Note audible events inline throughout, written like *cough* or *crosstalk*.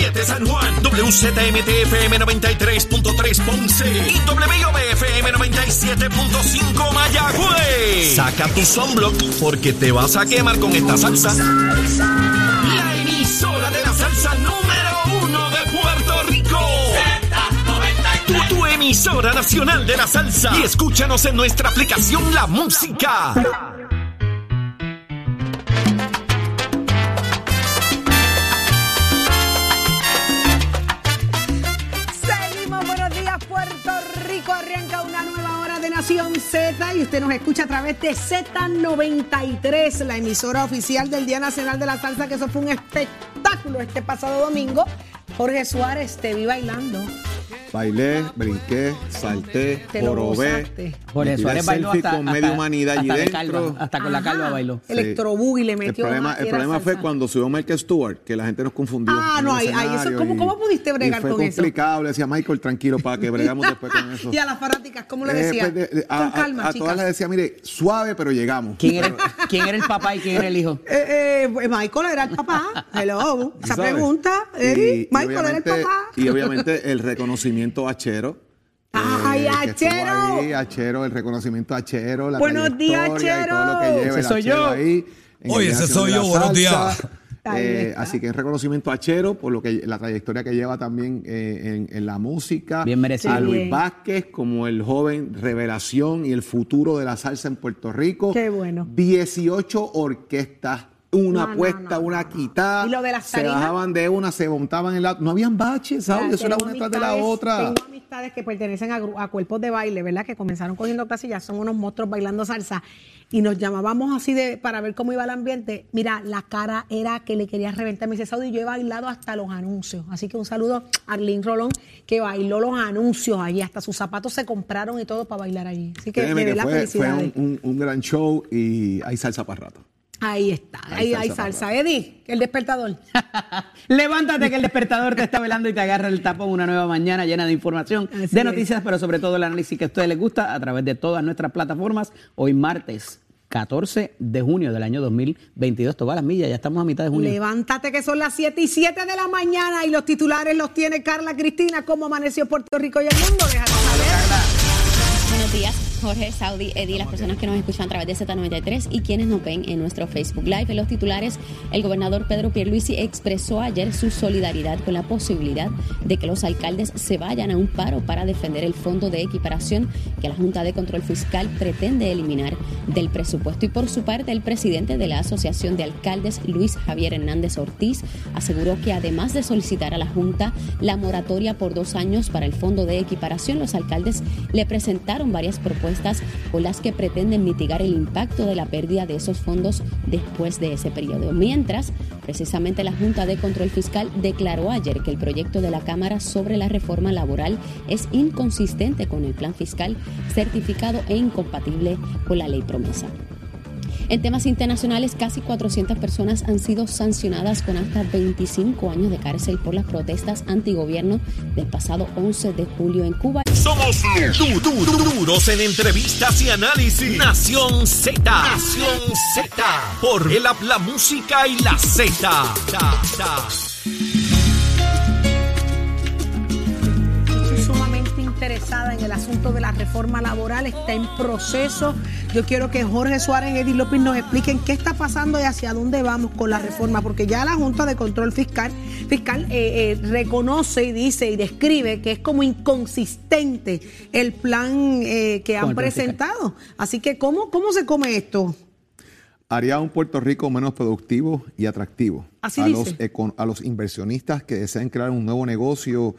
WZMTFM 93.7 San Juan. WZMTFM 93.3 Ponce. Y WIOBFM 97.5 Mayagüez. Saca tu sunblock porque te vas a quemar con esta salsa. La emisora de la salsa número uno de Puerto Rico. Tu, tu emisora nacional de la salsa. Y escúchanos en nuestra aplicación La Música. Nación Z y usted nos escucha a través de Z93, la emisora oficial del Día Nacional de la Salsa, que eso fue un espectáculo este pasado domingo. Jorge Suárez, te vi bailando. Bailé, brinqué, salté, jorobé. Por eso, él bailó hasta, con hasta- media humanidad allí dentro. calva, hasta con la calva bailó. Sí. Electrobús y le El metió problema, el y era problema fue cuando subió Michael Stewart, que la gente nos confundió. Ah, no, el ahí- ahí eso- ¿cómo- y- cómo pudiste bregar y fue con eso? complicado, le decía Michael, tranquilo, para que bregamos después con eso. *laughs* y a las fanáticas, ¿cómo le Eh, decía? pues, de- de- a, Con a- calma, a chicas. todas les decía, mire, suave, pero llegamos. ¿Quién era, *laughs* ¿Quién era el papá y quién era el hijo? Eh, eh, Michael era el papá. Hello. *laughs* Esa pregunta. Y- Michael era el papá. Y obviamente el reconocimiento a Chero. ¡Ay, eh, Achero! ahí, Achero, el reconocimiento a Chero, la Buenos días, trayectoria y todo lo que Achero. lleva Ese el soy Achero yo. ahí. Oye, ese soy yo, buenos días. Eh, así que es reconocimiento a Chero por lo que la trayectoria que lleva también eh, en, en la música. Bien merecido. A Luis bien. Vázquez como el joven revelación y el futuro de la salsa en Puerto Rico. Qué bueno. 18 orquestas, una No, puesta, no, una quitada. ¿Y lo de las Se bajaban de una, se montaban en la. No habían baches, ¿sabes? Eso era una detrás de la otra. Tengo amistades que pertenecen a, a cuerpos de baile, ¿verdad? Que comenzaron cogiendo clases y ya son unos monstruos bailando salsa. Y nos llamábamos así de para ver cómo iba el ambiente. Mira, la cara era que le quería reventar. Me dice, Saudi, yo he bailado hasta los anuncios. Así que un saludo a Arlene Rolón, que bailó los anuncios allí. Hasta sus zapatos se compraron y todo para bailar allí. Así que de que verdad, fue, fue un, un- un gran show y hay salsa para rato. Ahí está, ahí Hay hay salsa salsa. Eddie, el despertador. *laughs* Levántate que el despertador te está velando y te agarra el tapón una nueva mañana llena de información, Así de es. noticias, pero sobre todo el análisis que a ustedes les gusta a través de todas nuestras plataformas. Hoy martes 14 de junio del año 2022. Todas las millas, ya estamos a mitad de junio. Levántate que son las 7 y 7 de la mañana y los titulares los tiene Carla Cristina. ¿Cómo amaneció Puerto Rico y el mundo? Déjalo saber. Buenos días, Jorge, Saudi, Eddie, las personas que nos escuchan a través de Z93 y quienes nos ven en nuestro Facebook Live. En los titulares, el gobernador Pedro Pierluisi expresó ayer su solidaridad con la posibilidad de que los alcaldes se vayan a un paro para defender el fondo de equiparación que la Junta de Control Fiscal pretende eliminar del presupuesto. Y por su parte, el presidente de la Asociación de Alcaldes, Luis Javier Hernández Ortiz, aseguró que además de solicitar a la Junta la moratoria por dos años para el fondo de equiparación, los alcaldes le presentaron varias propuestas con las que pretenden mitigar el impacto de la pérdida de esos fondos después de ese periodo. Mientras, precisamente la Junta de Control Fiscal declaró ayer que el proyecto de la Cámara sobre la reforma laboral es inconsistente con el plan fiscal certificado e incompatible con la ley promesa. En temas internacionales, casi 400 personas han sido sancionadas con hasta 25 años de cárcel por las protestas antigobierno del pasado 11 de julio en Cuba. Somos du- du- du- duros en entrevistas y análisis. Nación Z. Nación Z. Por el la música y la Z. interesada en el asunto de la reforma laboral. Está en proceso. Yo quiero que Jorge Suárez y Eddie López nos expliquen qué está pasando y hacia dónde vamos con la reforma, porque ya la Junta de Control Fiscal, fiscal eh, eh, reconoce y dice y describe que es como inconsistente el plan eh, que han presentado. Así que, ¿cómo, ¿cómo se come esto? Haría un Puerto Rico menos productivo y atractivo. Así a, dice. los, econ- a los inversionistas que desean crear un nuevo negocio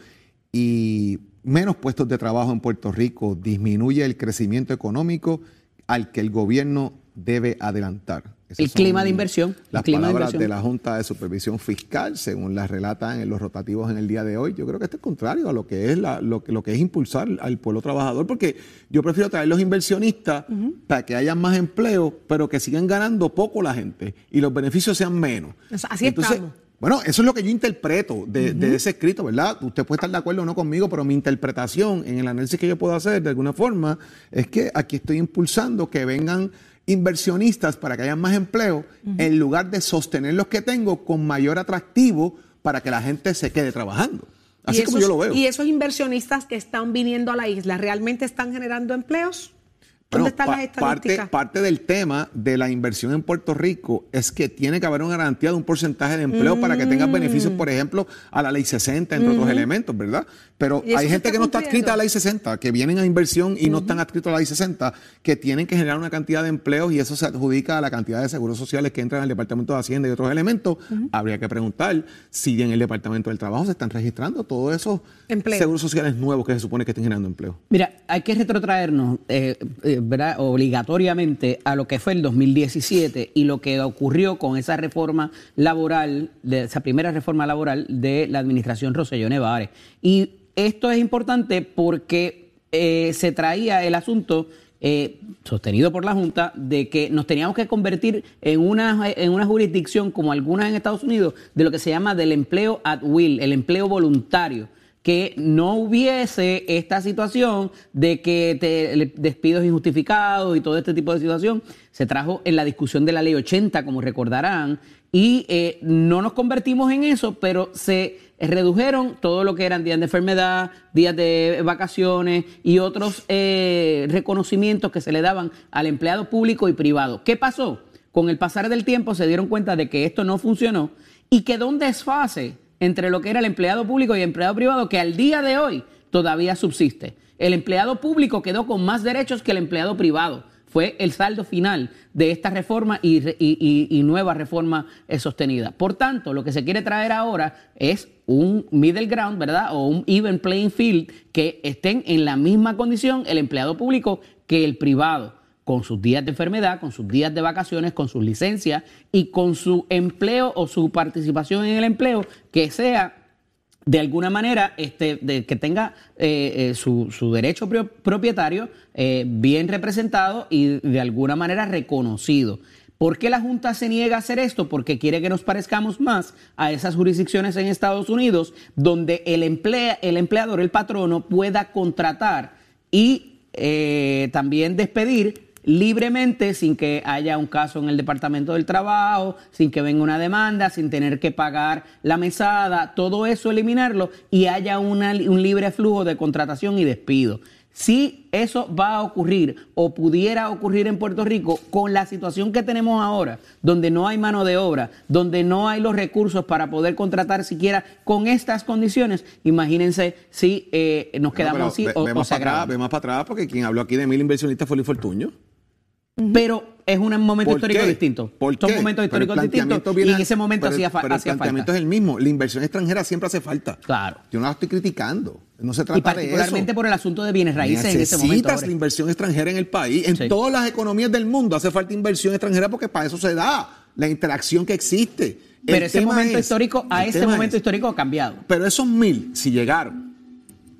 y menos puestos de trabajo en Puerto Rico disminuye el crecimiento económico al que el gobierno debe adelantar. el clima de inversión. Las clima palabras de, la Junta de Supervisión Fiscal, según las relatan en los rotativos en el día de hoy. Yo creo que esto es contrario a lo que es lo, lo, que es impulsar al pueblo trabajador, porque yo prefiero traer los inversionistas para que haya más empleo, pero que sigan ganando poco la gente y los beneficios sean menos. Así Entonces, Bueno, eso es lo que yo interpreto de, de, ese escrito, ¿verdad? Usted puede estar de acuerdo o no conmigo, pero mi interpretación en el análisis que yo puedo hacer de alguna forma es que aquí estoy impulsando que vengan inversionistas para que haya más empleo, en lugar de sostener los que tengo con mayor atractivo para que la gente se quede trabajando. Así como yo lo veo. ¿Y esos inversionistas que están viniendo a la isla realmente están generando empleos? ¿Dónde están las estadísticas? Parte, del tema de la inversión en Puerto Rico es que tiene que haber una garantía de un porcentaje de empleo para que tengas beneficios, por ejemplo, a la ley 60, entre otros elementos, ¿verdad? Pero hay gente que no está adscrita a la ley 60, que vienen a inversión y no están adscritos a la ley 60, que tienen que generar una cantidad de empleos y eso se adjudica a la cantidad de seguros sociales que entran al Departamento de Hacienda y otros elementos. Habría que preguntar si en el Departamento del Trabajo se están registrando todos esos seguros sociales nuevos que se supone que estén generando empleo. Mira, hay que retrotraernos. Eh, eh, obligatoriamente a lo que fue el 2017 y lo que ocurrió con esa reforma laboral, de esa primera reforma laboral de la administración Roselló Nevares. Y esto es importante porque eh, se traía el asunto eh, sostenido por la Junta de que nos teníamos que convertir en una, en una jurisdicción como algunas en Estados Unidos de lo que se llama del empleo at will, el empleo voluntario que no hubiese esta situación de que te, despidos injustificados y todo este tipo de situación. Se trajo en la discusión de la ley 80, como recordarán, y eh, no nos convertimos en eso, pero se redujeron todo lo que eran días de enfermedad, días de vacaciones y otros eh, reconocimientos que se le daban al empleado público y privado. ¿Qué pasó? Con el pasar del tiempo se dieron cuenta de que esto no funcionó y quedó un desfase entre lo que era el empleado público y el empleado privado que al día de hoy todavía subsiste. El empleado público quedó con más derechos que el empleado privado. Fue el saldo final de esta reforma y, nueva reforma eh, sostenida. Por tanto, lo que se quiere traer ahora es un middle ground, ¿verdad? O un even playing field que estén en la misma condición el empleado público que el privado con sus días de enfermedad, con sus días de vacaciones, con sus licencias y con su empleo o su participación en el empleo que sea de alguna manera este, de, que tenga eh, eh, su, derecho propietario eh, bien representado y de alguna manera reconocido. ¿Por qué la Junta se niega a hacer esto? Porque quiere que nos parezcamos más a esas jurisdicciones en Estados Unidos donde el, emplea, el empleador, el patrono, pueda contratar y también despedir libremente sin que haya un caso en el Departamento del Trabajo, sin que venga una demanda, sin tener que pagar la mesada, todo eso eliminarlo y haya un libre flujo de contratación y despido. Si eso va a ocurrir o pudiera ocurrir en Puerto Rico con la situación que tenemos ahora, donde no hay mano de obra, donde no hay los recursos para poder contratar siquiera con estas condiciones, imagínense si eh, nos quedamos así o, vemos para atrás, Vemos para atrás porque quien habló aquí de mil inversionistas fue Luis Fortuño. Pero es un momento histórico distinto. ¿Por Son momentos históricos distintos y en ese momento hacía, pero el planteamiento es el mismo. La inversión extranjera siempre hace falta. Claro. Yo no la estoy criticando. No se trata y particularmente por el asunto de bienes raíces en ese momento. Necesitas la inversión extranjera en el país. En todas las economías del mundo hace falta inversión extranjera porque para eso se da la interacción que existe. Pero ese momento histórico, a ese momento histórico ha cambiado. Pero esos mil, si llegaron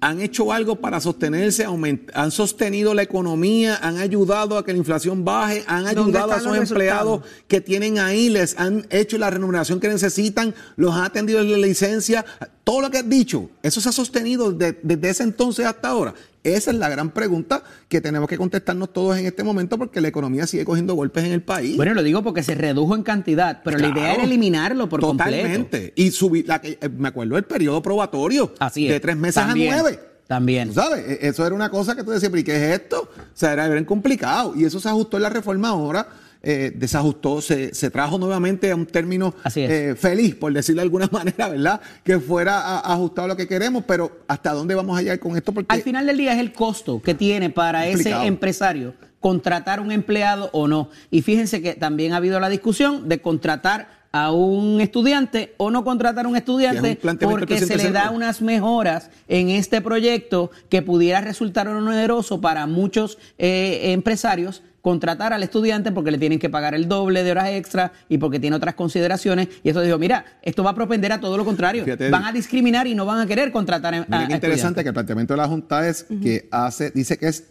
han hecho algo para sostenerse, han sostenido la economía, han ayudado a que la inflación baje, han ayudado a esos empleados que tienen ahí, les han hecho la remuneración que necesitan, los han atendido en la licencia, todo lo que has dicho, eso se ha sostenido desde ese entonces hasta ahora. Esa es la gran pregunta que tenemos que contestarnos todos en este momento porque la economía sigue cogiendo golpes en el país. Bueno, lo digo porque se redujo en cantidad, pero la idea era eliminarlo por totalmente. completo. Y subir, la que, eh, me acuerdo del periodo probatorio Así de tres meses a nueve. También. ¿Sabes? E, eso era una cosa que tú decías, pero ¿y qué es esto? O sea, era bien complicado. Y eso se ajustó en la reforma ahora eh, desajustó, se, se, trajo nuevamente a un término eh, feliz, por decirlo de alguna *laughs* manera, ¿verdad? Que fuera ajustado a lo que queremos, pero ¿hasta dónde vamos a llegar con esto? Porque Al final del día es el costo que tiene para ese empresario contratar un empleado o no. Y fíjense que también ha habido la discusión de contratar a un estudiante o no contratar a un estudiante porque se le da unas mejoras en este proyecto que pudiera resultar oneroso para muchos eh, empresarios contratar al estudiante porque le tienen que pagar el doble de horas extra y porque tiene otras consideraciones. Y eso dijo, mira, esto va a propender a todo lo contrario. van a discriminar y no van a querer contratar a, mira interesante que el planteamiento de la Junta es que hace, dice que es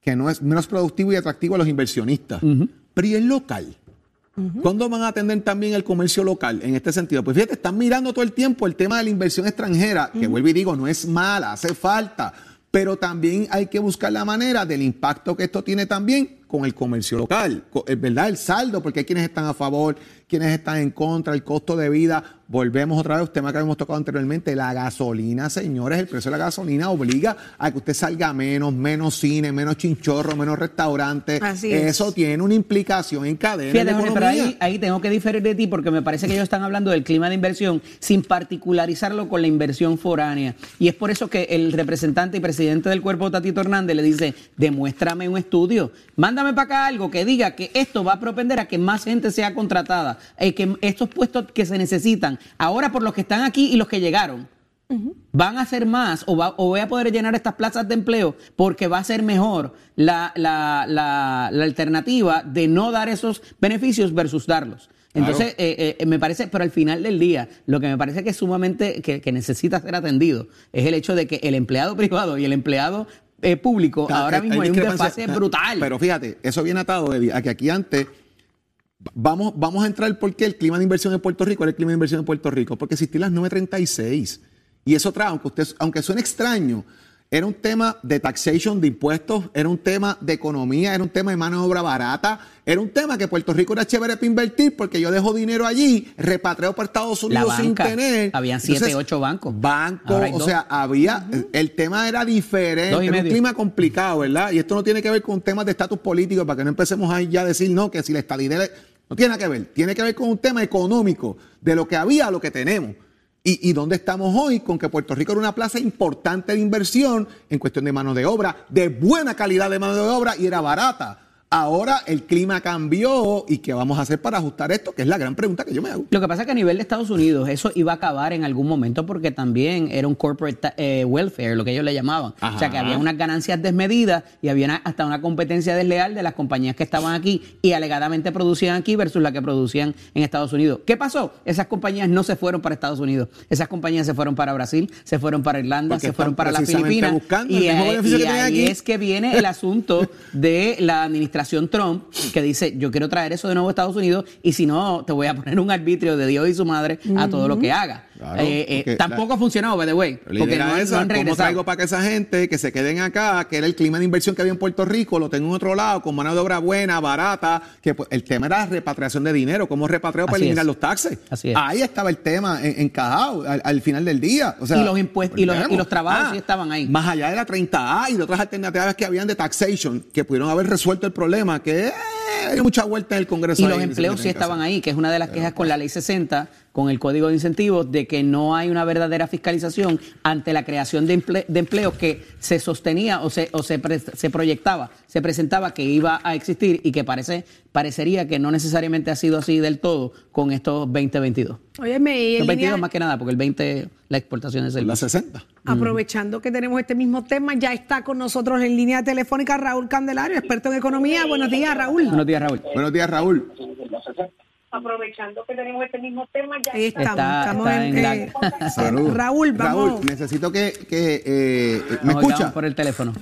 que no es menos productivo y atractivo a los inversionistas. Pero ¿y el local? ¿Cuándo van a atender también el comercio local en este sentido? Pues fíjate, están mirando todo el tiempo el tema de la inversión extranjera, que vuelvo y digo, no es mala, hace falta, pero también hay que buscar la manera del impacto que esto tiene también con el comercio local, eh, ¿verdad? El saldo, porque hay quienes están a favor, quienes están en contra, el costo de vida. Volvemos otra vez, tema que habíamos tocado anteriormente, la gasolina, señores, el precio de la gasolina obliga a que usted salga menos, menos cine, menos chinchorro, menos restaurantes. Eso tiene una implicación en cadena. Fíjate, pero ahí, ahí tengo que diferir de ti porque me parece que ellos están hablando del clima de inversión sin particularizarlo con la inversión foránea. Y es por eso que el representante y presidente del cuerpo, Tatito Hernández, le dice, demuéstrame un estudio, mándame para acá algo que diga que esto va a propender a que más gente sea contratada, eh, que estos puestos que se necesitan, ahora por los que están aquí y los que llegaron, van a ser más o, va, o voy a poder llenar estas plazas de empleo porque va a ser mejor la, la, la, alternativa de no dar esos beneficios versus darlos. Entonces, eh, eh, me parece, pero al final del día, lo que me parece que es sumamente, que, que, necesita ser atendido, es el hecho de que el empleado *laughs* privado y el empleado eh, público, ahora mismo hay, un desfase brutal. Pero fíjate, eso viene atado, a que aquí antes vamos, vamos a entrar por qué el clima de inversión en Puerto Rico era el clima de inversión en Puerto Rico, porque existían las 936. Y eso trae, aunque, usted, aunque suene extraño, era un tema de taxation de impuestos, era un tema de economía, era un tema de mano de obra barata, era un tema que Puerto Rico era chévere para invertir porque yo dejo dinero allí, repatreo para Estados Unidos sin tener. Habían siete, ocho bancos. Bancos, o sea, había, el tema era diferente, era un clima complicado, ¿verdad? Y esto no tiene que ver con temas de estatus político, para que no empecemos ahí ya a decir, no, que si la estadidad no tiene nada que ver, tiene que ver con un tema económico, de lo que había a lo que tenemos. ¿Y, dónde estamos hoy? Con que Puerto Rico era una plaza importante de inversión en cuestión de mano de obra, de buena calidad de mano de obra y era barata. Ahora el clima cambió y qué vamos a hacer para ajustar esto, que es la gran pregunta que yo me hago. Lo que pasa es que a nivel de Estados Unidos eso iba a acabar en algún momento porque también era un corporate eh, welfare, lo que ellos le llamaban. O sea que había unas ganancias desmedidas y había hasta una competencia desleal de las compañías que estaban aquí y alegadamente producían aquí versus las que producían en Estados Unidos. ¿Qué pasó? Esas compañías no se fueron para Estados Unidos. Esas compañías se fueron para Brasil, se fueron para Irlanda, se fueron para las Filipinas. Y, ahí es que viene el asunto de la administración Trump que dice, yo quiero traer eso de nuevo a Estados Unidos y si no, te voy a poner un arbitrio de Dios y su madre a todo lo que haga. Eh, eh, tampoco ha funcionado, by the way. Porque no, esa, han ¿Cómo traigo para que esa gente que se queden acá, que era el clima de inversión que había en Puerto Rico, lo tengo en otro lado, con mano de obra buena, barata, que pues, el tema era la repatriación de dinero, cómo repatriar para eliminar los taxes. Ahí estaba el tema encajado al, final del día. y los impuestos y los, trabajos sí ah, estaban ahí. Más allá de la 30A y de otras alternativas que habían de taxation, que pudieron haber resuelto el problema, que hay mucha vuelta en el Congreso. Y los empleos sí estaban ahí, que es una de las quejas con la ley 60 con el Código de Incentivos de que no hay una verdadera fiscalización ante la creación de, empleos que se sostenía o se, o se, se, proyectaba, se presentaba que iba a existir y que parece, parecería que no necesariamente ha sido así del todo con estos 2022. Óyeme, Los 22 más que nada, porque el 20 la exportación es el... La 60. Aprovechando que tenemos este mismo tema, ya está con nosotros en línea telefónica Raúl Candelario, experto en economía. Buenos días, Raúl. Buenos días, Raúl. Buenos días, Raúl aprovechando que tenemos este mismo tema. Ya Ahí estamos, estamos en, eh, Raúl, vamos. Raúl, necesito que, que eh, me escucha por el teléfono.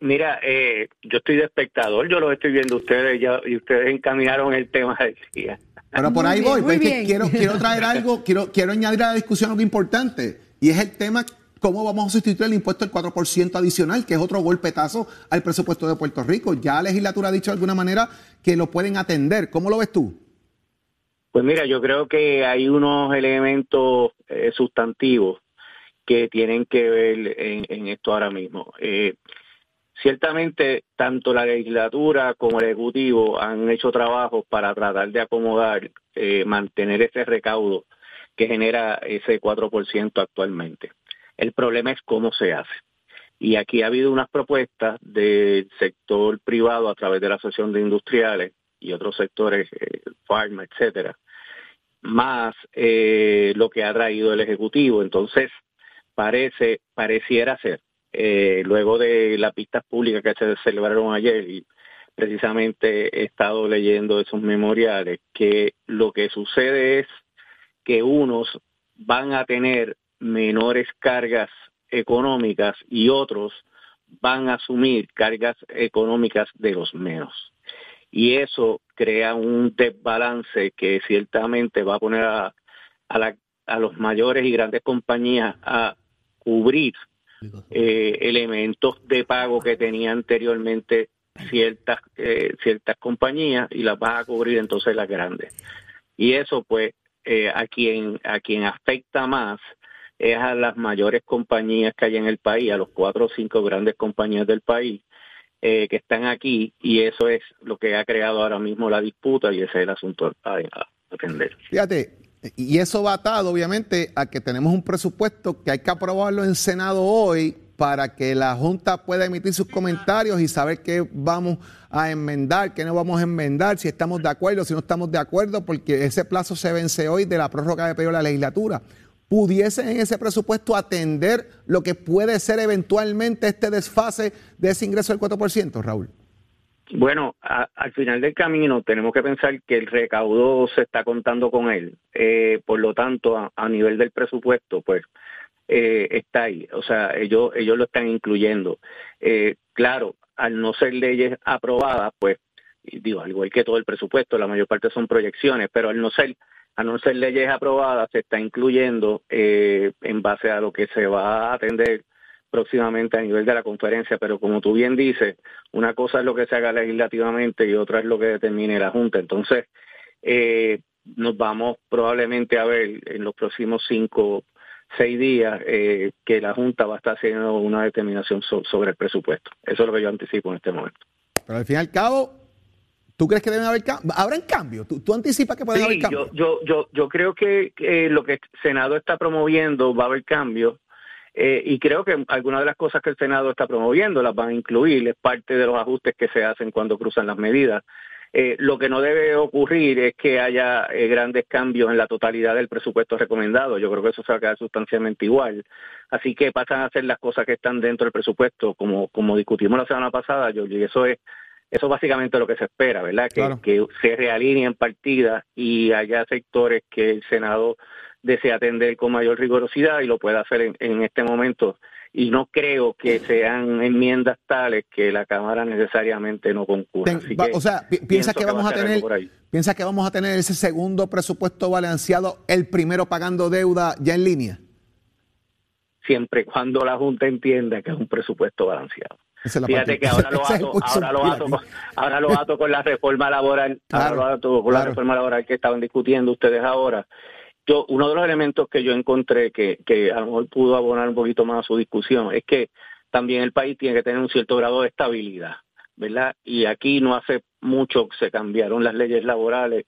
Mira, eh, yo estoy de espectador, yo lo estoy viendo ustedes ya, y ustedes encaminaron el tema del día. Pero por ahí voy, pues quiero, quiero traer algo, quiero, quiero añadir a la discusión algo importante, y es el tema ¿Cómo vamos a sustituir el impuesto del 4% adicional, que es otro golpetazo al presupuesto de Puerto Rico? Ya la legislatura ha dicho de alguna manera que lo pueden atender. ¿Cómo lo ves tú? Pues mira, yo creo que hay unos elementos eh, sustantivos que tienen que ver en, esto ahora mismo. Eh, ciertamente, tanto la legislatura como el Ejecutivo han hecho trabajos para tratar de acomodar, eh, mantener ese recaudo que genera ese 4% actualmente. El problema es cómo se hace. Y aquí ha habido unas propuestas del sector privado a través de la Asociación de Industriales y otros sectores, eh, etcétera, más eh, lo que ha traído el Ejecutivo. Entonces, parece, pareciera ser, eh, luego de las pistas públicas que se celebraron ayer, y precisamente he estado leyendo esos memoriales, que lo que sucede es que unos van a tener menores cargas económicas y otros van a asumir cargas económicas de los menos. Y eso crea un desbalance que ciertamente va a poner a, a, los mayores y grandes compañías a cubrir eh, elementos de pago que tenía anteriormente ciertas eh, ciertas compañías y las va a cubrir entonces las grandes y eso pues eh, a quien a quien afecta más es a las mayores compañías que hay en el país a los cuatro o cinco grandes compañías del país que están aquí y eso es lo que ha creado ahora mismo la disputa y ese es el asunto a, a atender. Fíjate, y eso va atado, obviamente, a que tenemos un presupuesto que hay que aprobarlo en Senado hoy para que la Junta pueda emitir sus comentarios y saber qué vamos a enmendar, qué no vamos a enmendar, si estamos de acuerdo, si no estamos de acuerdo, porque ese plazo se vence hoy de la prórroga de periodo de la legislatura. ¿Pudiesen en ese presupuesto atender lo que puede ser eventualmente este desfase de ese ingreso del 4%, Raúl? Bueno, al final del camino tenemos que pensar que el recaudo se está contando con él. Eh, por lo tanto, a, nivel del presupuesto, pues eh, está ahí. O sea, ellos, ellos lo están incluyendo. Eh, claro, al no ser leyes aprobadas, pues, digo, al igual que todo el presupuesto, la mayor parte son proyecciones, pero al no ser, al no ser leyes aprobadas, se está incluyendo en base a lo que se va a atender próximamente a nivel de la conferencia, pero como tú bien dices, una cosa es lo que se haga legislativamente y otra es lo que determine la Junta. Entonces, eh, nos vamos probablemente a ver en los próximos cinco, seis días eh, que la Junta va a estar haciendo una determinación sobre el presupuesto. Eso es lo que yo anticipo en este momento. Pero al fin y al cabo, ¿Tú crees que deben haber? ¿Habrán cambios? ¿Tú, anticipas que pueden haber cambios? Yo, yo, yo, yo creo que, que, lo que el Senado está promoviendo va a haber cambios. Eh, y creo que algunas de las cosas que el Senado está promoviendo las van a incluir, es parte de los ajustes que se hacen cuando cruzan las medidas. Eh, lo que no debe ocurrir es que haya eh, grandes cambios en la totalidad del presupuesto recomendado. Yo creo que eso se va a quedar sustancialmente igual. Así que pasan a hacer las cosas que están dentro del presupuesto, como, como discutimos la semana pasada, yo, y eso es eso básicamente lo que se espera, ¿verdad? Que, que se realineen partidas y haya sectores que el Senado desea atender con mayor rigurosidad y lo puede hacer en, este momento. Y no creo que sean enmiendas tales que la Cámara necesariamente no concurra. o sea, piensa que vamos a tener piensa que vamos a tener ese segundo presupuesto balanceado, el primero pagando deuda ya en línea. Siempre cuando la Junta entienda que es un presupuesto balanceado. Fíjate que *laughs* ahora lo, ato, ahora, lo ato, ahora lo ato con la reforma laboral, ahora lo ato con la reforma laboral que estaban discutiendo ustedes ahora uno de los elementos que yo encontré que, que a lo mejor pudo abonar un poquito más a su discusión es que también el país tiene que tener un cierto grado de estabilidad, ¿verdad? Y aquí no hace mucho que se cambiaron las leyes laborales,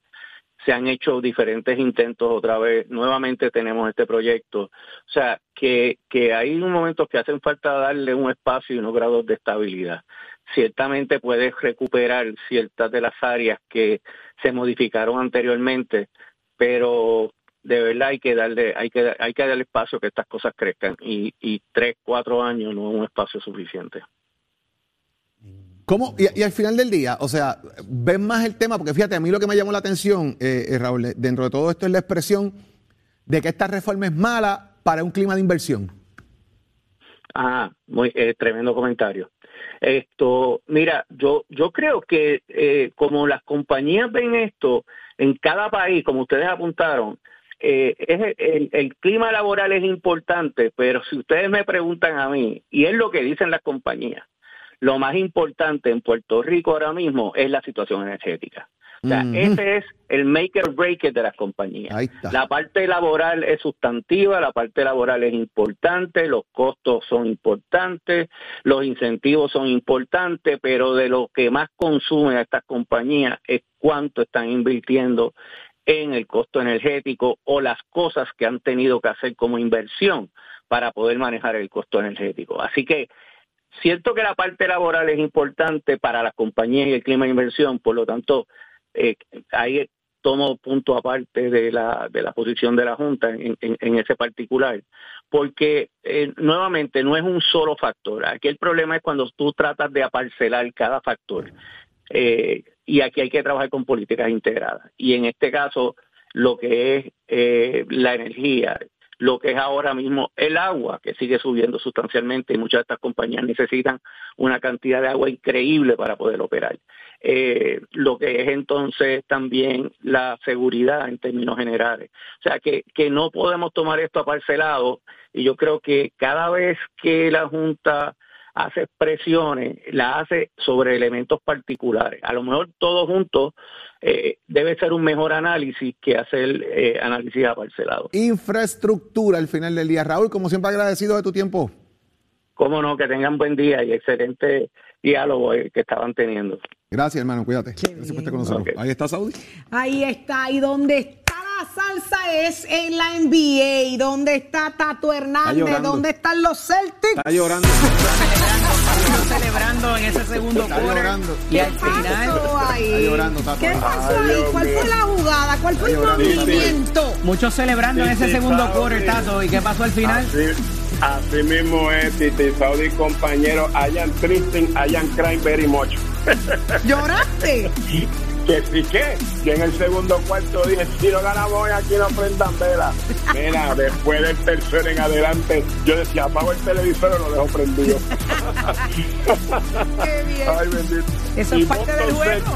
se han hecho diferentes intentos otra vez, nuevamente tenemos este proyecto, o sea, que, que hay un momento que hacen falta darle un espacio y unos grados de estabilidad. Ciertamente puedes recuperar ciertas de las áreas que se modificaron anteriormente, pero de verdad hay que darle, hay que, hay que darle espacio que estas cosas crezcan y, y tres, cuatro años no es un espacio suficiente. Y, al final del día, o sea, ves más el tema, porque fíjate, a mí lo que me llamó la atención, eh, eh, Raúl, dentro de todo esto es la expresión de que esta reforma es mala para un clima de inversión. Ah, muy eh, tremendo comentario. Esto, mira, yo yo creo que eh, como las compañías ven esto en cada país, como ustedes apuntaron, eh, el, el, clima laboral es importante, pero si ustedes me preguntan a mí, y es lo que dicen las compañías, lo más importante en Puerto Rico ahora mismo es la situación energética. O sea, ese es el maker breaker de las compañías. La parte laboral es sustantiva, la parte laboral es importante, los costos son importantes, los incentivos son importantes, pero de lo que más consumen a estas compañías es cuánto están invirtiendo en el costo energético o las cosas que han tenido que hacer como inversión para poder manejar el costo energético. Así que cierto que la parte laboral es importante para las compañías y el clima de inversión, por lo tanto, eh, ahí tomo punto aparte de la, de la posición de la Junta en, ese particular, porque eh, nuevamente no es un solo factor. Aquí el problema es cuando tú tratas de aparcelar cada factor. Eh, y aquí hay que trabajar con políticas integradas. Y en este caso, lo que es eh, la energía, lo que es ahora mismo el agua, que sigue subiendo sustancialmente y muchas de estas compañías necesitan una cantidad de agua increíble para poder operar. Eh, lo que es entonces también la seguridad en términos generales. O sea, que, que no podemos tomar esto a parcelado y yo creo que cada vez que la Junta hace expresiones, la hace sobre elementos particulares. A lo mejor todos juntos eh, debe ser un mejor análisis que hacer eh, análisis aparcelado. Infraestructura al final del día. Raúl, como siempre agradecido de tu tiempo. Cómo no, que tengan buen día y excelente diálogo eh, que estaban teniendo. Gracias, hermano, cuídate. Gracias por estar con nosotros. Ahí está Saudi. Ahí está. ¿Y dónde está salsa? Es en la NBA. ¿Dónde está Tato Hernández? ¿Dónde están los Celtics? Está llorando. *laughs* Está celebrando en ese segundo Está llorando. Y al final. Está llorando, Tato. ¿Qué pasó ahí? ¿Cuál fue la jugada? ¿Cuál fue el movimiento? Muchos celebrando en ese segundo quarter, Tato. ¿Y qué pasó al final? Así mismo es, Titi Saudi, compañero. Hayan triste, hayan crying very much. ¿Lloraste? *laughs* que sí que, que en el segundo cuarto dije, si no ganamos hoy aquí no prendan vela. Mira, *laughs* después del tercero en adelante, yo decía, apago el televisor o lo dejo prendido. Qué bien. Ay, bendito. Eso es parte del juego.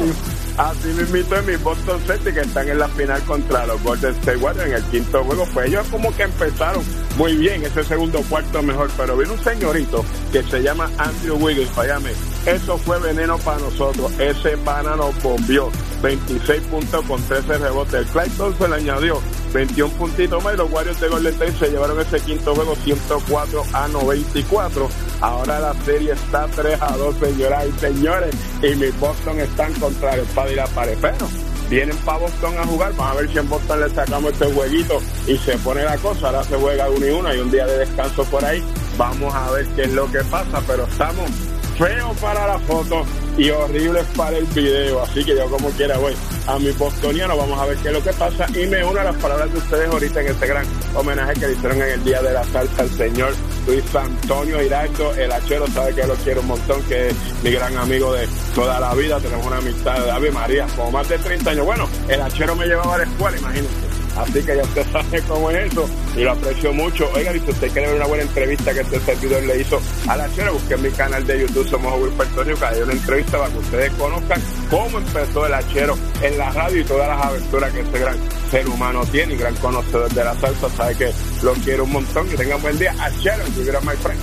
Así mismito en mi Boston Celtics que están en la final contra los Golden State Warriors en el quinto juego. Pues ellos como que empezaron muy bien ese segundo cuarto mejor, pero vino un señorito que se llama Andrew Wiggins, fallame. Eso fue veneno para nosotros. Ese pana nos bombió. 26 puntos con 13 rebotes. El Clyde Thompson le añadió 21 puntitos más y los Warriors de Golden State se llevaron ese quinto juego 104 a 94. Ahora la serie está 3 a 2, señoras y señores. Y mis Boston están contra el padre y la pared. Pero vienen para Boston a jugar. Vamos a ver si en Boston le sacamos este jueguito y se pone la cosa. Ahora se juega uno y uno. Hay un día de descanso por ahí. Vamos a ver qué es lo que pasa. Pero estamos feos para la foto y horribles para el video. Así que yo como quiera voy a mi bostoniano, vamos a ver qué es lo que pasa y me uno a las palabras de ustedes ahorita en este gran homenaje que le hicieron en el Día de la Salsa al señor Luis Antonio Hiraldo, el hachero, sabe que lo quiero un montón, que es mi gran amigo de toda la vida, tenemos una amistad de Ave María, como más de 30 años. Bueno, el hachero me llevaba a la escuela, imagínense. Así que ya usted *laughs* sabe cómo es eso y lo aprecio mucho. Oiga, si usted quiere ver una buena entrevista que este servidor le hizo a la chera, busque en mi canal de YouTube Somos Will Puerto Rico, hay una entrevista para que ustedes conozcan cómo empezó el hachero en la radio y todas las aventuras que este gran ser humano tiene y gran conocedor de la salsa. Sabe que lo quiero un montón. Que tengan buen día. Achero, my friend.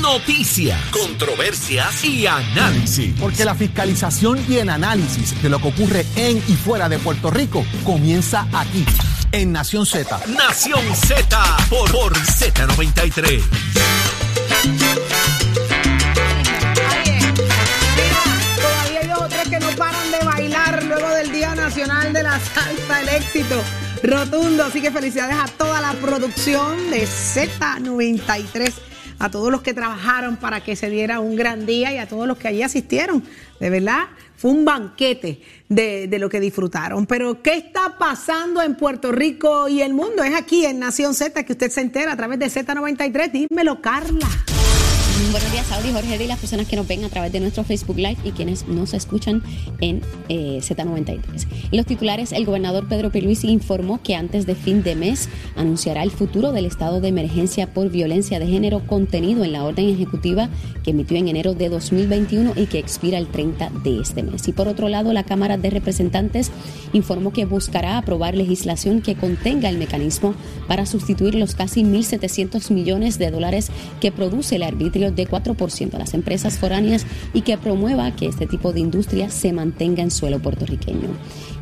Noticias, controversias y análisis. Porque la fiscalización y el análisis de lo que ocurre en y fuera de Puerto Rico comienza aquí en Nación Z. Nación Z por, por Z93. todavía hay otros que no paran de bailar luego del Día Nacional de la Salsa, el éxito rotundo. Así que felicidades a toda la producción de Z93 a todos los que trabajaron para que se diera un gran día y a todos los que allí asistieron. De verdad, fue un banquete de, lo que disfrutaron. Pero, ¿qué está pasando en Puerto Rico y el mundo? Es aquí en Nación Z que usted se entera a través de Z93. Dímelo, Carla. Buenos días, Saudi, Jorge y las personas que nos ven a través de nuestro Facebook Live y quienes nos escuchan en eh, Z93. En los titulares, el gobernador Pedro Pierluisi informó que antes de fin de mes anunciará el futuro del estado de emergencia por violencia de género contenido en la orden ejecutiva que emitió en enero de 2021 y que expira el 30 de este mes. Y por otro lado, la Cámara de Representantes informó que buscará aprobar legislación que contenga el mecanismo para sustituir los casi 1.700 millones de dólares que produce el arbitrio de 4% a las empresas foráneas y que promueva que este tipo de industria se mantenga en suelo puertorriqueño.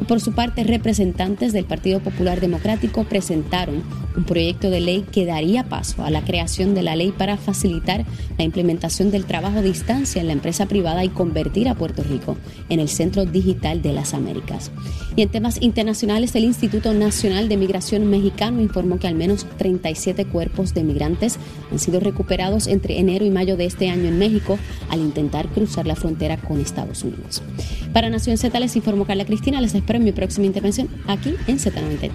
Por su parte, representantes del Partido Popular Democrático presentaron un proyecto de ley que daría paso a la creación de la ley para facilitar la implementación del trabajo a distancia en la empresa privada y convertir a Puerto Rico en el centro digital de las Américas. Y en temas internacionales, el Instituto Nacional de Migración Mexicano informó que al menos 37 cuerpos de migrantes han sido recuperados entre enero y mayo de este año en México al intentar cruzar la frontera con Estados Unidos. Para Nación Z les informó Carla Cristina. Les en mi próxima intervención aquí en Z93.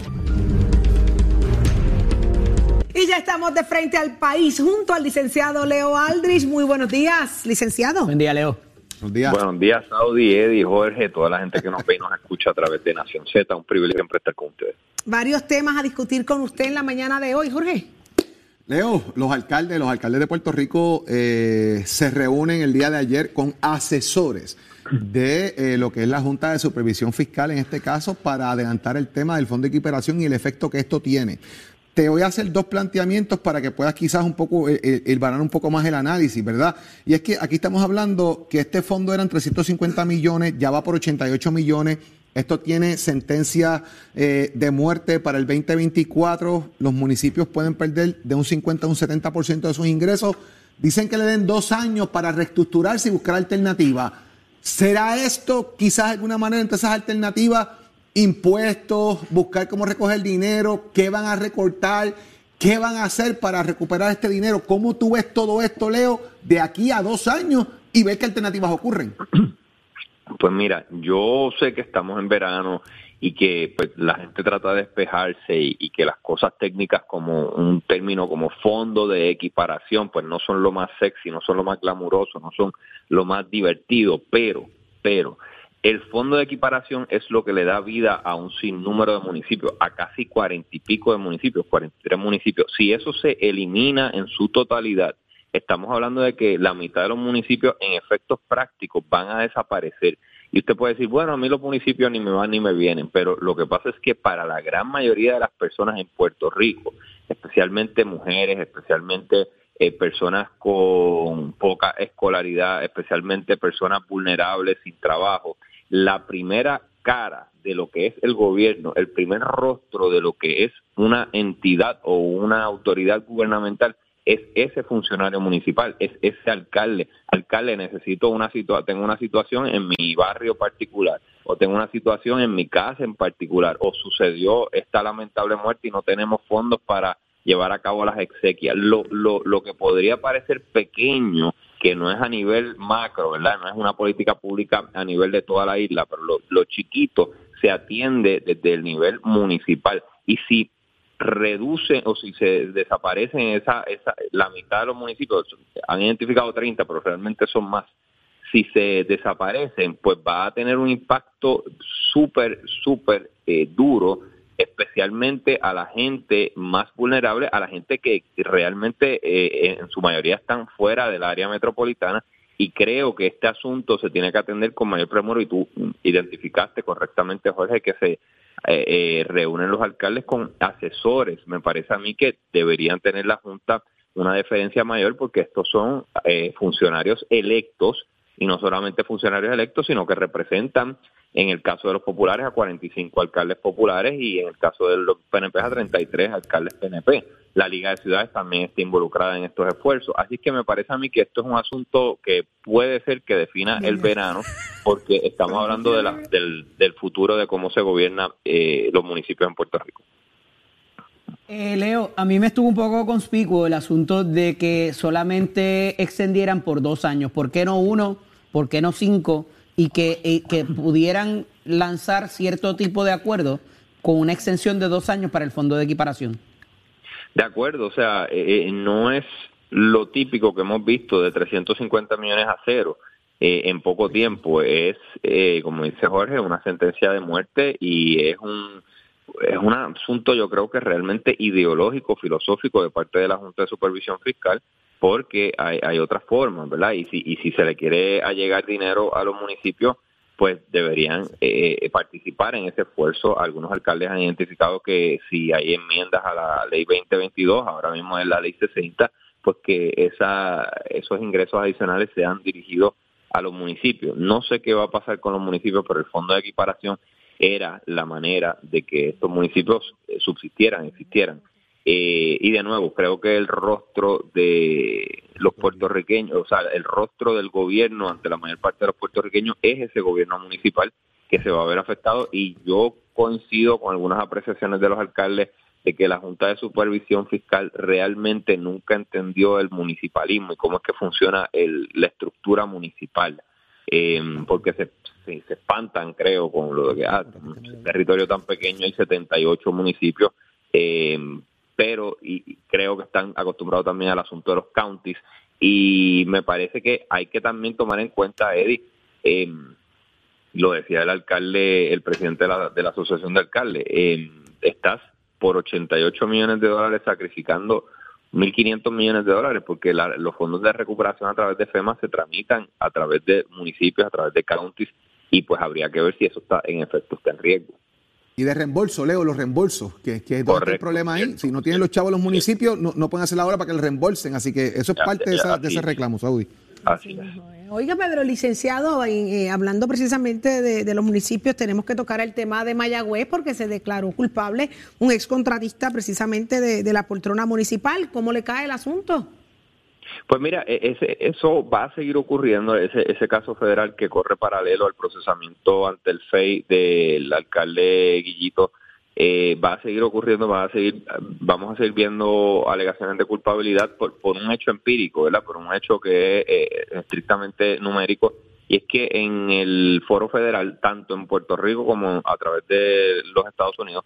Y ya estamos de frente al país junto al licenciado Leo Aldrich. Muy buenos días, licenciado. Buen día, Leo. Buenos días. Buenos días, Saudi, Eddie, Jorge, toda la gente que nos ve y nos escucha a través de Nación Z. Un privilegio siempre estar con ustedes. Varios temas a discutir con usted en la mañana de hoy, Jorge. Leo, los alcaldes, los alcaldes de Puerto Rico eh, se reúnen el día de ayer con asesores de eh, lo que es la Junta de Supervisión Fiscal en este caso para adelantar el tema del fondo de equiparación y el efecto que esto tiene. Te voy a hacer dos planteamientos para que puedas quizás un poco, el eh, eh, un poco más el análisis, ¿verdad? Y es que aquí estamos hablando que este fondo eran 350 millones, ya va por 88 millones. Esto tiene sentencia de muerte para el 2024. Los municipios pueden perder de un 50 a un 70% de sus ingresos. Dicen que le den dos años para reestructurarse y buscar alternativas. ¿Será esto quizás de alguna manera esas alternativas? Impuestos, buscar cómo recoger dinero, qué van a recortar, qué van a hacer para recuperar este dinero. ¿Cómo tú ves todo esto, Leo, de aquí a dos años y ves qué alternativas ocurren? Pues mira, yo sé que estamos en verano y que pues, la gente trata de despejarse y, que las cosas técnicas como un término como fondo de equiparación pues no son lo más sexy, no son lo más glamuroso, no son lo más divertido, pero, pero el fondo de equiparación es lo que le da vida a un sinnúmero de municipios, a casi cuarenta y pico de municipios, 43 municipios. Si eso se elimina en su totalidad, estamos hablando de que la mitad de los municipios en efectos prácticos van a desaparecer y usted puede decir, bueno, a mí los municipios ni me van ni me vienen, pero lo que pasa es que para la gran mayoría de las personas en Puerto Rico, especialmente mujeres, especialmente eh, personas con poca escolaridad, especialmente personas vulnerables sin trabajo, la primera cara de lo que es el gobierno, el primer rostro de lo que es una entidad o una autoridad gubernamental es ese funcionario municipal, es ese alcalde. Alcalde, necesito una situación, tengo una situación en mi barrio particular, o tengo una situación en mi casa en particular, o sucedió esta lamentable muerte y no tenemos fondos para llevar a cabo las exequias. Lo, lo, lo que podría parecer pequeño, que no es a nivel macro, ¿verdad? No es una política pública a nivel de toda la isla, pero lo, lo chiquito se atiende desde el nivel municipal. Y si reduce o si se desaparecen esa, esa, la mitad de los municipios, han identificado 30, pero realmente son más, si se desaparecen, pues va a tener un impacto súper, súper eh, duro, especialmente a la gente más vulnerable, a la gente que realmente eh, en su mayoría están fuera del área metropolitana y creo que este asunto se tiene que atender con mayor premura y tú identificaste correctamente, Jorge, que se eh, eh, reúnen los alcaldes con asesores. Me parece a mí que deberían tener la Junta una deferencia mayor porque estos son eh, funcionarios electos y no solamente funcionarios electos, sino que representan, en el caso de los populares, a 45 alcaldes populares y en el caso de los PNP a 33 alcaldes PNP la Liga de Ciudades también está involucrada en estos esfuerzos. Así que me parece a mí que esto es un asunto que puede ser que defina el verano, porque estamos hablando de la, del, del, futuro de cómo se gobierna eh, los municipios en Puerto Rico. Eh, Leo, a mí me estuvo un poco conspicuo el asunto de que solamente extendieran por dos años. ¿Por qué no uno? ¿Por qué no cinco? Y que, pudieran lanzar cierto tipo de acuerdo con una extensión de dos años para el fondo de equiparación. De acuerdo, o sea, eh, eh, no es lo típico que hemos visto de 350 millones a cero eh, en poco tiempo. Es, como dice Jorge, una sentencia de muerte y es un es un asunto yo creo que realmente ideológico, filosófico de parte de la Junta de Supervisión Fiscal, porque hay, hay otras formas, ¿verdad? Y si, y si se le quiere allegar dinero a los municipios, pues deberían eh, eh, participar en ese esfuerzo. Algunos alcaldes han identificado que si hay enmiendas a la ley 2022, ahora mismo es la ley 60, pues que esa, esos ingresos adicionales sean dirigidos a los municipios. No sé qué va a pasar con los municipios, pero el fondo de equiparación era la manera de que estos municipios eh, subsistieran, existieran. Eh, y de nuevo, creo que el rostro de los puertorriqueños, o sea, el rostro del gobierno ante la mayor parte de los puertorriqueños es ese gobierno municipal que se va a ver afectado. Y yo coincido con algunas apreciaciones de los alcaldes de que la Junta de Supervisión Fiscal realmente nunca entendió el municipalismo y cómo es que funciona la estructura municipal. Eh, porque se, se, espantan, creo, con lo de que ah, un territorio tan pequeño hay 78 municipios, eh, pero y, creo que están acostumbrados también al asunto de los counties y me parece que hay que también tomar en cuenta, Eddie, eh, lo decía el alcalde, el presidente de la, de la Asociación de Alcaldes, eh, estás por 88 millones de dólares sacrificando 1.500 millones de dólares porque los fondos de recuperación a través de FEMA se tramitan a través de municipios, a través de counties y pues habría que ver si eso está en efecto está en riesgo. Y de reembolso, Leo, los reembolsos, que, que es el problema ahí. Si no tienen los chavos los municipios, no, no pueden hacer la obra para que el reembolsen. Así que eso es parte de, esa, de ese reclamo, Saudi. Así Oiga, Pedro, licenciado, eh, hablando precisamente de, los municipios, tenemos que tocar el tema de Mayagüez porque se declaró culpable un excontratista precisamente de, la poltrona municipal. ¿Cómo le cae el asunto? Pues mira, e, ese, eso va a seguir ocurriendo, ese, ese caso federal que corre paralelo al procesamiento ante el FEI del alcalde Guillito eh, va a seguir ocurriendo, va a seguir, vamos a seguir viendo alegaciones de culpabilidad por, un hecho empírico, ¿verdad? Por un hecho que es eh, estrictamente numérico y es que en el foro federal, tanto en Puerto Rico como a través de los Estados Unidos,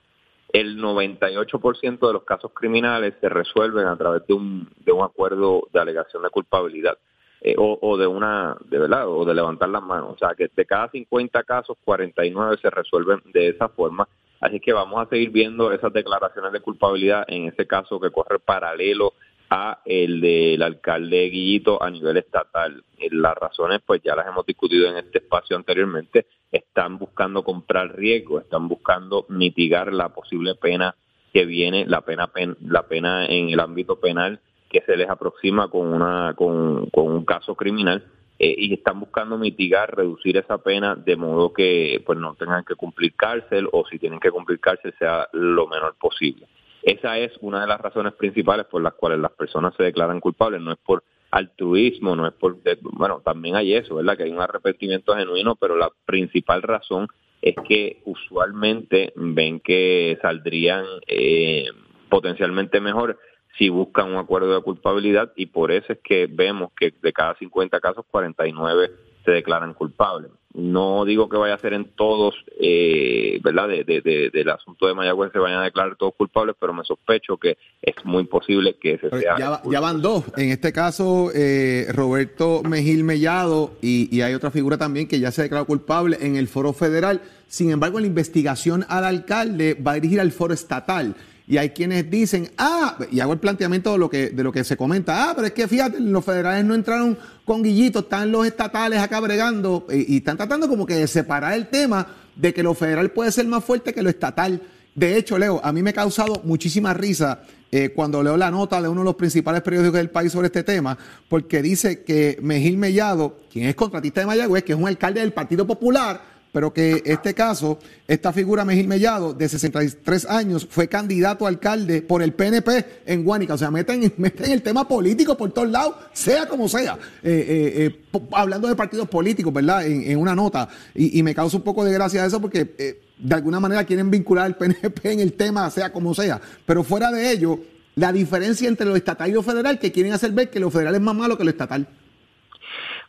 el 98% de los casos criminales se resuelven a través de un, de un acuerdo de alegación de culpabilidad. Eh, o, o, de una, de verdad, o de levantar las manos. O sea, que de cada 50 casos, 49 se resuelven de esa forma Así que vamos a seguir viendo esas declaraciones de culpabilidad en ese caso que corre paralelo a el del alcalde Guillito a nivel estatal. Las razones, pues ya las hemos discutido en este espacio anteriormente, están buscando comprar riesgo, están buscando mitigar la posible pena que viene, la pena, la pena en el ámbito penal que se les aproxima con, una, con, con un caso criminal eh, y están buscando mitigar, reducir esa pena de modo que pues no tengan que cumplir cárcel o si tienen que cumplir cárcel sea lo menor posible. Esa es una de las razones principales por las cuales las personas se declaran culpables, no es por altruismo, no es por, bueno, también hay eso, ¿verdad? Que hay un arrepentimiento genuino, pero la principal razón es que usualmente ven que saldrían eh, potencialmente mejor si buscan un acuerdo de culpabilidad y por eso es que vemos que de cada 50 casos 49 se declaran culpables. No digo que vaya a ser en todos, eh, ¿verdad? De, del asunto de Mayagüez se vayan a declarar todos culpables, pero me sospecho que es muy posible que ese sea. Ya, van dos. En este caso, eh, Roberto Mejil Mellado y, y hay otra figura también que ya se declaró culpable en el foro federal. Sin embargo, la investigación al alcalde va a dirigir al foro estatal. Y hay quienes dicen, ah, y hago el planteamiento de lo que, de lo que se comenta, ah, pero es que fíjate, los federales no entraron con guillitos, están los estatales acá bregando, y, están tratando como que de separar el tema de que lo federal puede ser más fuerte que lo estatal. De hecho, Leo, a mí me ha causado muchísima risa eh, cuando leo la nota de uno de los principales periódicos del país sobre este tema, porque dice que Mejil Mellado, quien es contratista de Mayagüez, que es un alcalde del Partido Popular, pero que este caso, esta figura Mejil Mellado, de 63 años, fue candidato a alcalde por el PNP en Guánica. O sea, meten, *laughs* meten el tema político por todos lados, sea como sea. Eh, eh, eh, hablando de partidos políticos, ¿verdad? En, una nota. Y, me causa un poco de gracia eso porque de alguna manera quieren vincular al PNP en el tema, sea como sea. Pero fuera de ello, la diferencia entre lo estatal y lo federal, que quieren hacer ver que lo federal es más malo que lo estatal.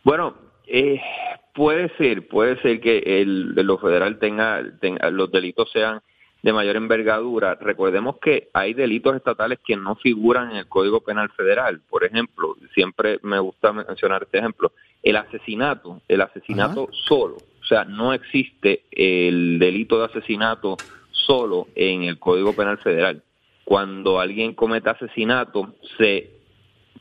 Bueno, eh, puede ser, puede ser que el, lo federal tenga, tenga, los delitos sean de mayor envergadura. Recordemos que hay delitos estatales que no figuran en el Código Penal Federal. Por ejemplo, siempre me gusta mencionar este ejemplo, el asesinato, el asesinato solo. O sea, no existe el delito de asesinato solo en el Código Penal Federal. Cuando alguien comete asesinato, se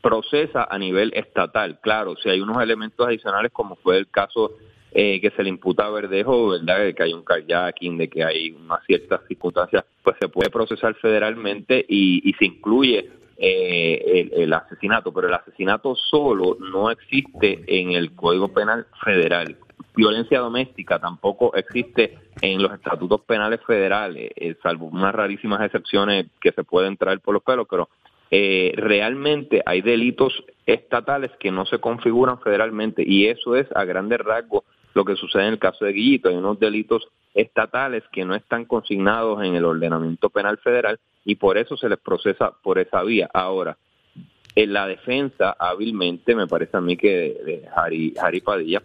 procesa a nivel estatal. Claro, si hay unos elementos adicionales, como fue el caso eh, que se le imputa a Verdejo, ¿verdad? De que hay un kayaking, de que hay unas ciertas circunstancias, pues se puede procesar federalmente y, se incluye eh, el, el, asesinato, pero el asesinato solo no existe en el Código Penal Federal. Violencia doméstica tampoco existe en los estatutos penales federales, eh, salvo unas rarísimas excepciones que se pueden traer por los pelos, pero eh, realmente hay delitos estatales que no se configuran federalmente y eso es a grandes rasgos lo que sucede en el caso de Guillito. Hay unos delitos estatales que no están consignados en el ordenamiento penal federal y por eso se les procesa por esa vía. Ahora, en la defensa, hábilmente, me parece a mí que Harry, Harry Padilla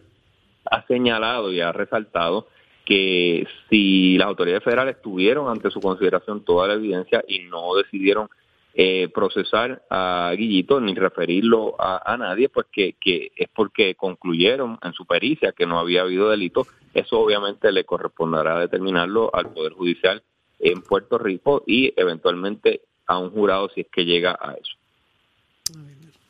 ha señalado y ha resaltado que si las autoridades federales tuvieron ante su consideración toda la evidencia y no decidieron eh, procesar a Guillito ni referirlo a, nadie, pues que, que, es porque concluyeron en su pericia que no había habido delito. Eso obviamente le corresponderá determinarlo al Poder Judicial en Puerto Rico y eventualmente a un jurado si es que llega a eso.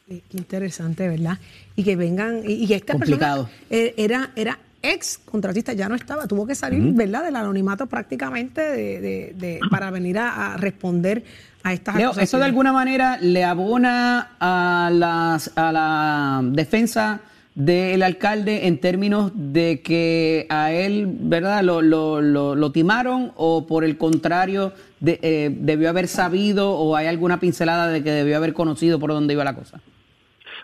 Qué interesante, ¿verdad? Y que vengan, y, que esta Complicado. persona era, era ex contratista, ya no estaba, tuvo que salir, ¿verdad?, del anonimato prácticamente de, para venir a, responder a estas Leo, ¿Eso de alguna manera le abona a, las, a la defensa del alcalde en términos de que a él, ¿verdad?, lo, lo, lo, timaron o por el contrario eh, debió haber sabido o hay alguna pincelada de que debió haber conocido por dónde iba la cosa?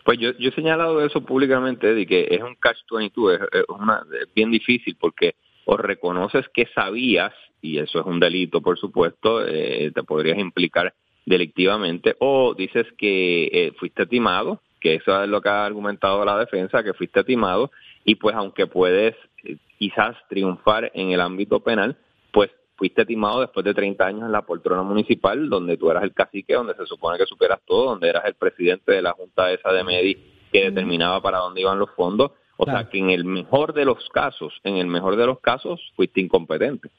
Pues yo, yo he señalado eso públicamente, de que es un catch-22, es, una, bien difícil porque o reconoces que sabías, y eso es un delito, por supuesto, eh, te podrías implicar delictivamente, o dices que eh, fuiste timado, que eso es lo que ha argumentado la defensa, que fuiste timado, y pues aunque puedes eh, quizás triunfar en el ámbito penal, pues fuiste timado después de 30 años en la poltrona municipal, donde tú eras el cacique, donde se supone que superas todo, donde eras el presidente de la junta esa de Medi que determinaba para dónde iban los fondos. O sea, que en el mejor de los casos, en el mejor de los casos, fuiste incompetente.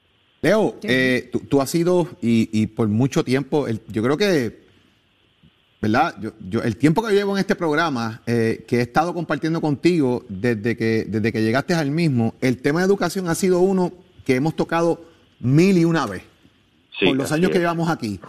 Leo, eh, tú, has sido, y, por mucho tiempo, yo creo que, ¿verdad? Yo, el tiempo que llevo en este programa, eh, que he estado compartiendo contigo desde que, desde que llegaste al mismo, el tema de educación ha sido uno que hemos tocado mil y una vez por los años que llevamos aquí.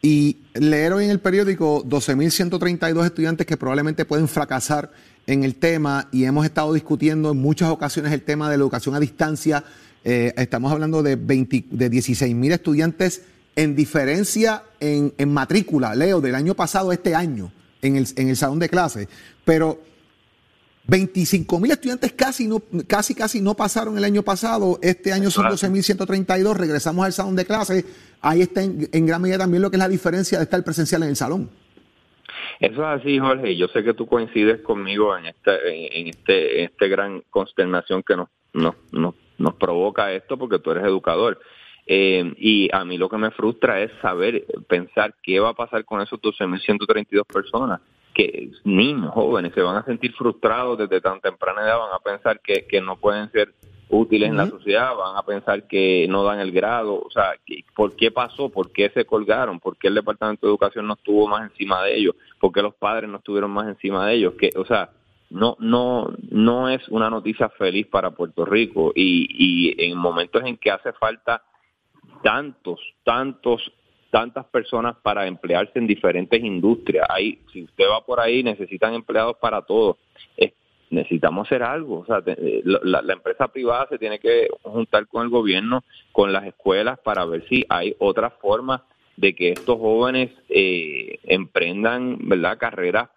Y leer hoy en el periódico 12.132 estudiantes que probablemente pueden fracasar en el tema y hemos estado discutiendo en muchas ocasiones el tema de la educación a distancia. Eh, estamos hablando de, de 16.000 estudiantes en diferencia en, en, matrícula, Leo, del año pasado a este año en el, en el salón de clase. Pero 25 mil estudiantes casi, no, casi, casi no pasaron el año pasado. Este año son 12.132. Regresamos al salón de clase. Ahí está en, gran medida también lo que es la diferencia de estar presencial en el salón. Eso es así, Jorge. Yo sé que tú coincides conmigo en este, en este, este gran consternación que nos, nos, nos, provoca esto, porque tú eres educador. Eh, y a mí lo que me frustra es saber, pensar qué va a pasar con esos 12.132 personas que niños, jóvenes, se van a sentir frustrados desde tan temprana edad, van a pensar que, no pueden ser útiles en la sociedad, van a pensar que no dan el grado, o sea, ¿por qué pasó? ¿Por qué se colgaron? ¿Por qué el Departamento de Educación no estuvo más encima de ellos? ¿Por qué los padres no estuvieron más encima de ellos? Que, o sea, no, no, no es una noticia feliz para Puerto Rico y, y en momentos en que hace falta tantos, tantos tantas personas para emplearse en diferentes industrias. Ahí, si usted va por ahí, necesitan empleados para todo. necesitamos hacer algo. O sea, eh, la, empresa privada se tiene que juntar con el gobierno, con las escuelas, para ver si hay otra forma de que estos jóvenes eh, emprendan, ¿verdad?, carreras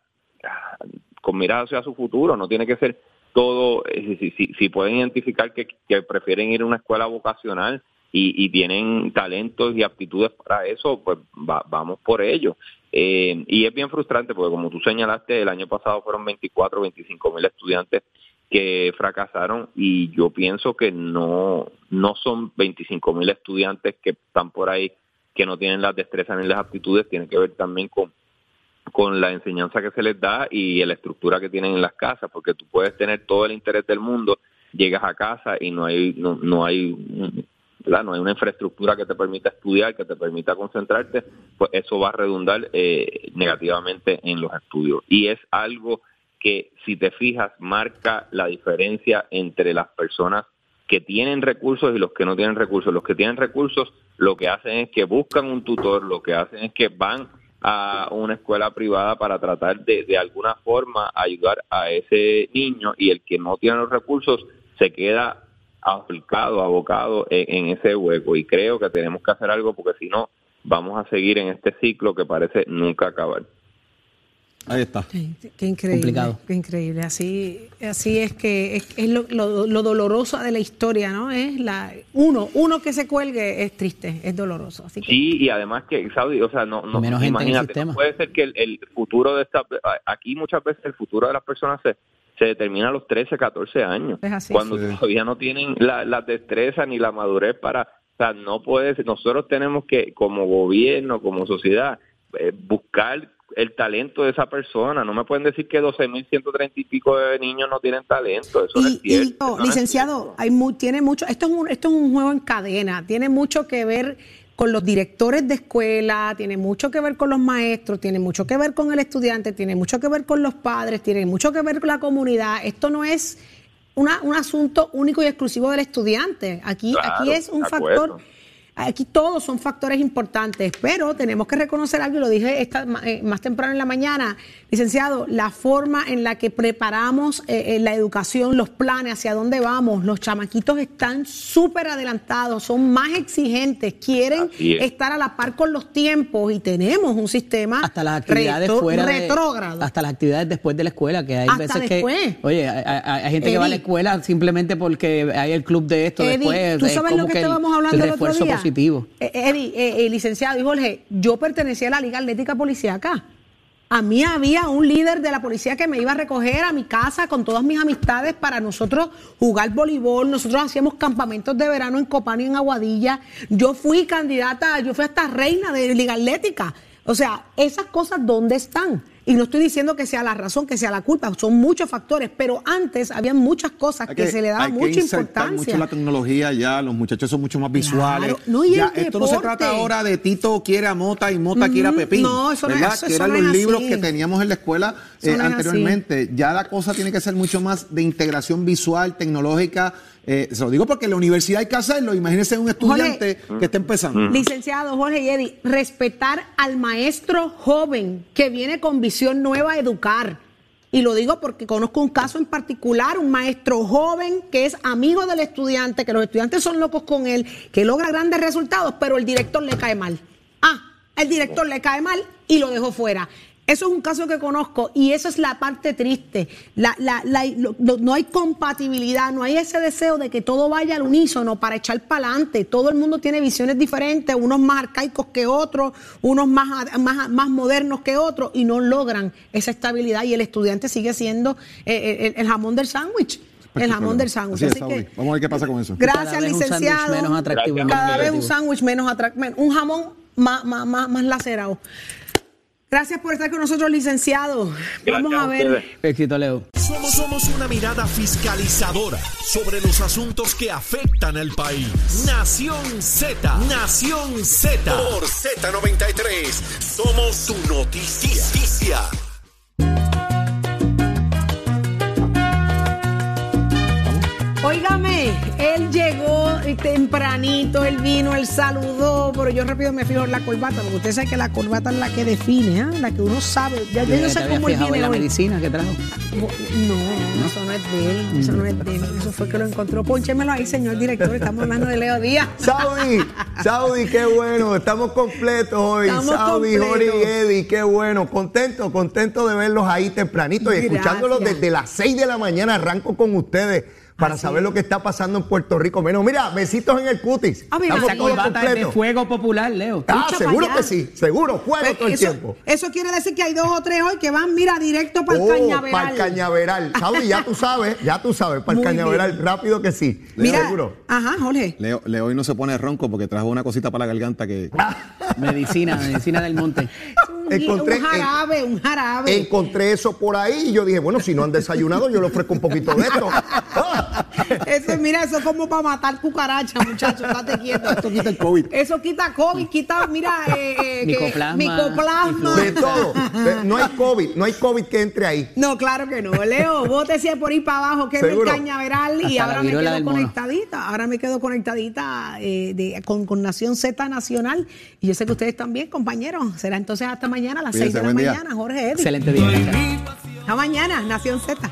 ah, con miradas hacia su futuro. No tiene que ser todo, eh, si, si, si pueden identificar que, prefieren ir a una escuela vocacional, y, tienen talentos y aptitudes para eso, pues vamos por ello. Eh, y es bien frustrante porque como tú señalaste, el año pasado fueron 24, 25 mil estudiantes que fracasaron y yo pienso que no, no son 25 mil estudiantes que están por ahí que no tienen las destrezas ni las aptitudes, tiene que ver también con con la enseñanza que se les da y la estructura que tienen en las casas, porque tú puedes tener todo el interés del mundo, llegas a casa y no hay no, no hay no hay una infraestructura que te permita estudiar, que te permita concentrarte, pues eso va a redundar eh, negativamente en los estudios. Y es algo que, si te fijas, marca la diferencia entre las personas que tienen recursos y los que no tienen recursos. Los que tienen recursos lo que hacen es que buscan un tutor, lo que hacen es que van a una escuela privada para tratar de, de alguna forma ayudar a ese niño y el que no tiene los recursos se queda aplicado, abocado en, ese hueco y creo que tenemos que hacer algo porque si no vamos a seguir en este ciclo que parece nunca acabar. Ahí está. qué increíble. Complicado. Qué increíble. Así, así es que es, lo, doloroso de la historia, ¿no? Es la uno, uno que se cuelgue es triste, es doloroso. Así Sí, y además que, Saudi, o sea, no, no imagínate, puede ser que el, futuro de esta, aquí muchas veces el futuro de las personas se, se determina a los 13, 14 años, cuando todavía no tienen la, la destreza ni la madurez para, o sea, no puede ser, nosotros tenemos que, como gobierno, como sociedad, eh, buscar el talento de esa persona. No me pueden decir que 12.130 y pico de niños no tienen talento. Eso es cierto. licenciado, hay tiene mucho. Esto es, un, esto es un juego en cadena. Tiene mucho que ver con los directores de escuela, tiene mucho que ver con los maestros, tiene mucho que ver con el estudiante, tiene mucho que ver con los padres, tiene mucho que ver con la comunidad. Esto no es una, un asunto único y exclusivo del estudiante. Aquí, aquí es un factor Aquí todos son factores importantes, pero tenemos que reconocer algo, y lo dije eh, más temprano en la mañana, licenciado, la forma en la que preparamos eh, eh, la educación, los planes, hacia dónde vamos, los chamaquitos están súper adelantados, son más exigentes, quieren estar a la par con los tiempos y tenemos un sistema hasta las actividades fuera retrógrado. hasta las actividades después de la escuela, que hay veces que, oye, hay, gente que va a la escuela simplemente porque hay el club de esto después. ¿Tú sabes lo que, estábamos hablando el, otro día? Eh, Eddie, eh, eh, licenciado y Jorge, yo pertenecía a la Liga Atlética Policíaca. A mí había un líder de la policía que me iba a recoger a mi casa con todas mis amistades para nosotros jugar voleibol. Nosotros hacíamos campamentos de verano en Copán y en Aguadilla. Yo fui candidata, yo fui hasta reina de Liga Atlética. O sea, esas cosas, ¿dónde están? Y no estoy diciendo que sea la razón, que sea la culpa, son muchos factores, pero antes había muchas cosas que, se le daba mucha importancia. mucho la tecnología ya, los muchachos son mucho más visuales. esto no se trata ahora de Tito quiere a Mota y Mota quiere a Pepín. No, eso no es, Que eran los libros que teníamos en la escuela eh, anteriormente. Ya la cosa tiene que ser mucho más de integración visual, tecnológica, eh, se lo digo porque en la universidad hay que hacerlo. Imagínense un estudiante que está empezando. Licenciado Jorge y Eddie, respetar al maestro joven que viene con visión nueva a educar. Y lo digo porque conozco un caso en particular, un maestro joven que es amigo del estudiante, que los estudiantes son locos con él, que logra grandes resultados, pero el director le cae mal. Ah, el director le cae mal y lo dejó fuera. Eso es un caso que conozco y esa es la parte triste. no hay compatibilidad, no hay ese deseo de que todo vaya al unísono para echar para adelante. Todo el mundo tiene visiones diferentes, unos más arcaicos que otros, unos más, más, modernos que otros y no logran esa estabilidad y el estudiante sigue siendo eh, eh, el, jamón del sándwich el jamón del sándwich. Vamos a ver qué pasa con eso. Gracias, licenciado. Cada vez un sándwich menos atractivo. Un jamón más, más, más lacerado. Gracias por estar con nosotros, licenciado. Vamos a ver. Éxito, Leo. Somos, somos una mirada fiscalizadora sobre los asuntos que afectan al país. Nación Z. Nación Z. Por Z93. Somos su noticia. Óigame, él llegó tempranito, él vino, él saludó, pero yo rápido me fijo en la corbata, porque usted sabe que la corbata es la que define, ¿eh? la que uno sabe. Ya, yo no sé cómo él viene la medicina que trajo? No, eso no es de él, eso no es de él, eso fue que lo encontró. Pónchemelo ahí, señor director, estamos hablando de Leo Díaz. Saudi, Saudi, qué bueno, estamos completos hoy. Saudi, Jori y Eddie, qué bueno. Contento, contento de verlos ahí tempranito y escuchándolos desde las 6 de la mañana. Arranco con ustedes para saber lo que está pasando en Puerto Rico. Menos, mira, besitos en el cutis. Ah, mira, esa corbata es de fuego popular, Leo. Ah, seguro que sí, seguro, fuego pues todo el tiempo. Eso quiere decir que hay dos o tres hoy que van, mira, directo para el oh, cañaveral. Para el cañaveral. *laughs* Saudi, ya tú sabes, ya tú sabes, para el cañaveral, rápido que sí. mira, seguro. Ajá, Jorge. Leo, Leo hoy no se pone ronco porque trajo una cosita para la garganta que... *laughs* medicina, medicina del monte. *laughs* Encontré, un jarabe, un jarabe. Encontré eso por ahí y yo dije, bueno, si no han desayunado, yo le ofrezco un poquito de esto. *laughs* Eso, mira, eso es como para matar cucarachas, muchachos. Estate quieto. Esto quita el COVID. Eso quita COVID, quita, mira, eh, eh micoplasma. micoplasma. De todo. No hay COVID, no hay COVID que entre ahí. No, claro que no. Leo, bótese por ir para abajo, que es el cañaveral. y ahora me quedo conectadita. Ahora me quedo conectadita eh, con, con, Nación Z Nacional. Y yo sé que ustedes también, compañeros. Será entonces hasta mañana a las 6 de la mañana, Jorge Eddy. Excelente día. Hasta mañana, Nación Z.